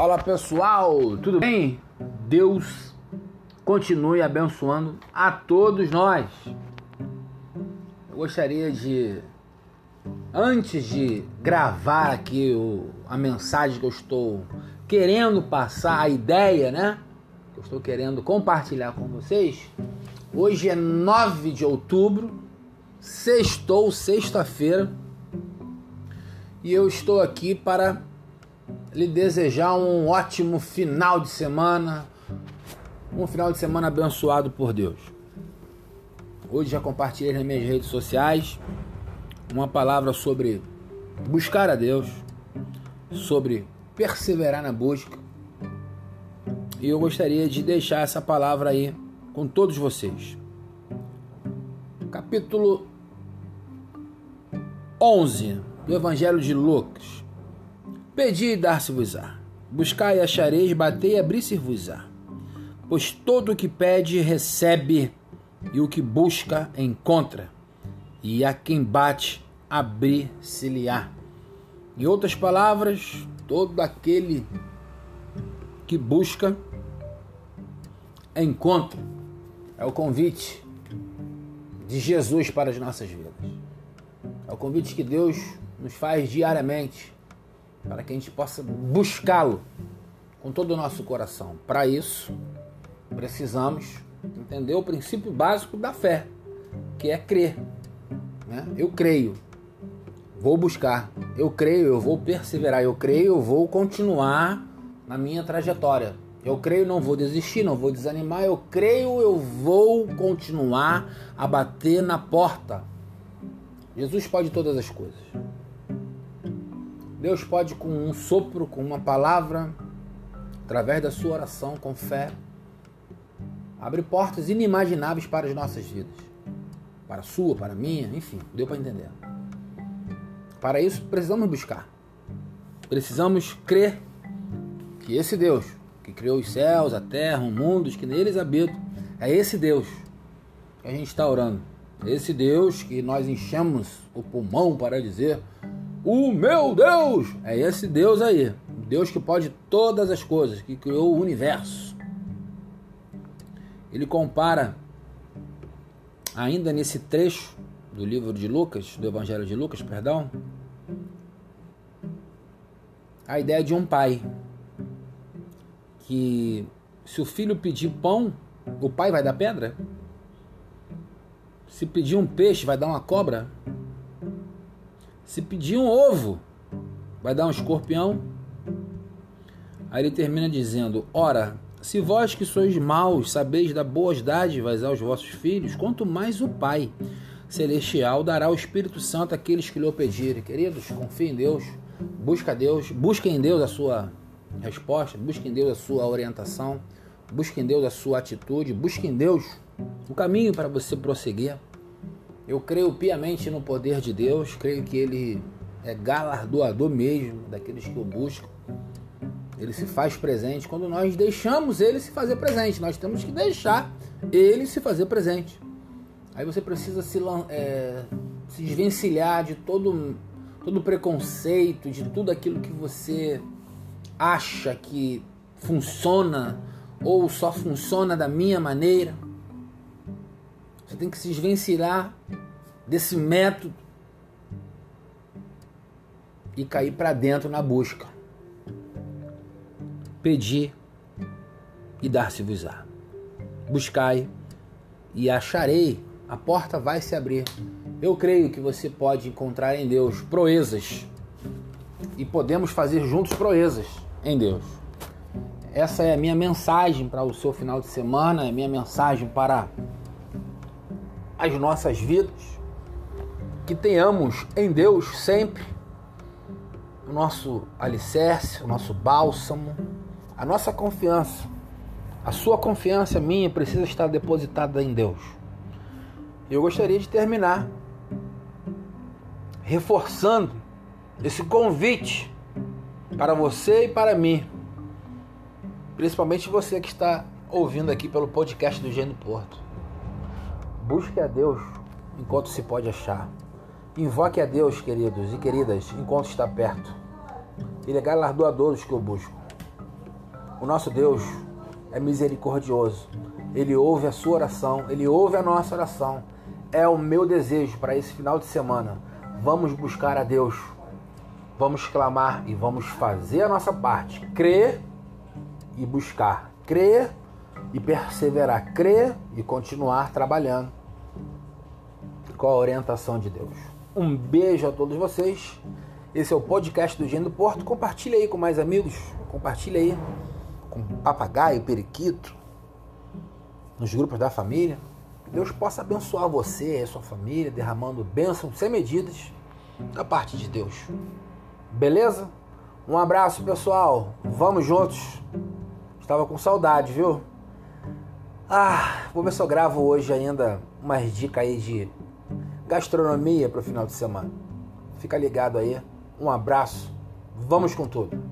Fala pessoal, tudo bem? Deus continue abençoando a todos nós. Eu gostaria de, antes de gravar aqui o, a mensagem que eu estou querendo passar, a ideia, né? Que eu estou querendo compartilhar com vocês. Hoje é 9 de outubro, sextou, sexta-feira, e eu estou aqui para lhe desejar um ótimo final de semana, um final de semana abençoado por Deus. Hoje já compartilhei nas minhas redes sociais uma palavra sobre buscar a Deus, sobre perseverar na busca. E eu gostaria de deixar essa palavra aí com todos vocês. Capítulo 11 do Evangelho de Lucas. Pedi e dar-se-vos-á. Buscai e achareis, batei e abrir-se-vos-á. Pois todo o que pede, recebe, e o que busca, encontra. E a quem bate, abrir-se-lhe-á. Em outras palavras, todo aquele que busca, encontra. É o convite de Jesus para as nossas vidas. É o convite que Deus nos faz diariamente para que a gente possa buscá-lo com todo o nosso coração. Para isso, precisamos entender o princípio básico da fé, que é crer. Né? Eu creio, vou buscar. Eu creio, eu vou perseverar. Eu creio, eu vou continuar na minha trajetória. Eu creio, não vou desistir, não vou desanimar. Eu creio, eu vou continuar a bater na porta. Jesus pode todas as coisas. Deus pode, com um sopro, com uma palavra, através da sua oração, com fé, abrir portas inimagináveis para as nossas vidas. Para a sua, para a minha, enfim, deu para entender. Para isso, precisamos buscar. Precisamos crer que esse Deus, que criou os céus, a terra, o mundo, os que neles habitam, é esse Deus que a gente está orando. Esse Deus que nós enchemos o pulmão para dizer o meu Deus é esse Deus aí. Deus que pode todas as coisas, que criou o universo. Ele compara, ainda nesse trecho do livro de Lucas, do Evangelho de Lucas, perdão, a ideia de um pai que se o filho pedir pão, o pai vai dar pedra? Se pedir um peixe, vai dar uma cobra? Se pedir um ovo, vai dar um escorpião? Aí ele termina dizendo: Ora, se vós que sois maus sabeis dar boas dádivas aos vossos filhos, quanto mais o Pai Celestial dará o Espírito Santo àqueles que lhe o pedirem. Queridos, confiem em Deus, busca Deus, busquem em Deus a sua resposta, busquem em Deus a sua orientação, busquem em Deus a sua atitude, busquem em Deus o caminho para você prosseguir. Eu creio piamente no poder de Deus, creio que Ele é galardoador mesmo daqueles que o buscam. Ele se faz presente quando nós deixamos Ele se fazer presente. Nós temos que deixar Ele se fazer presente. Aí você precisa se, é, se desvencilhar de todo, todo preconceito, de tudo aquilo que você acha que funciona ou só funciona da minha maneira. Você tem que se desvencilhar desse método e cair para dentro na busca. Pedir e dar-se-vos-á. Buscai e acharei, a porta vai se abrir. Eu creio que você pode encontrar em Deus proezas e podemos fazer juntos proezas em Deus. Essa é a minha mensagem para o seu final de semana, é a minha mensagem para as nossas vidas que tenhamos em Deus sempre o nosso alicerce, o nosso bálsamo, a nossa confiança. A sua confiança minha precisa estar depositada em Deus. Eu gostaria de terminar reforçando esse convite para você e para mim, principalmente você que está ouvindo aqui pelo podcast do Gênio Porto. Busque a Deus enquanto se pode achar. Invoque a Deus, queridos e queridas, enquanto está perto. Ele é galardoador dos que o buscam. O nosso Deus é misericordioso. Ele ouve a sua oração, ele ouve a nossa oração. É o meu desejo para esse final de semana. Vamos buscar a Deus. Vamos clamar e vamos fazer a nossa parte. Crer e buscar. Crer e perseverar. Crer e continuar trabalhando com a orientação de Deus. Um beijo a todos vocês. Esse é o podcast do Gênio do Porto. Compartilha aí com mais amigos. Compartilha aí com papagaio, periquito, nos grupos da família. Deus possa abençoar você e a sua família, derramando bênçãos sem medidas da parte de Deus. Beleza? Um abraço, pessoal. Vamos juntos. Estava com saudade, viu? Ah, vou ver se eu gravo hoje ainda umas dicas aí de gastronomia para o final de semana. Fica ligado aí. Um abraço. Vamos com tudo.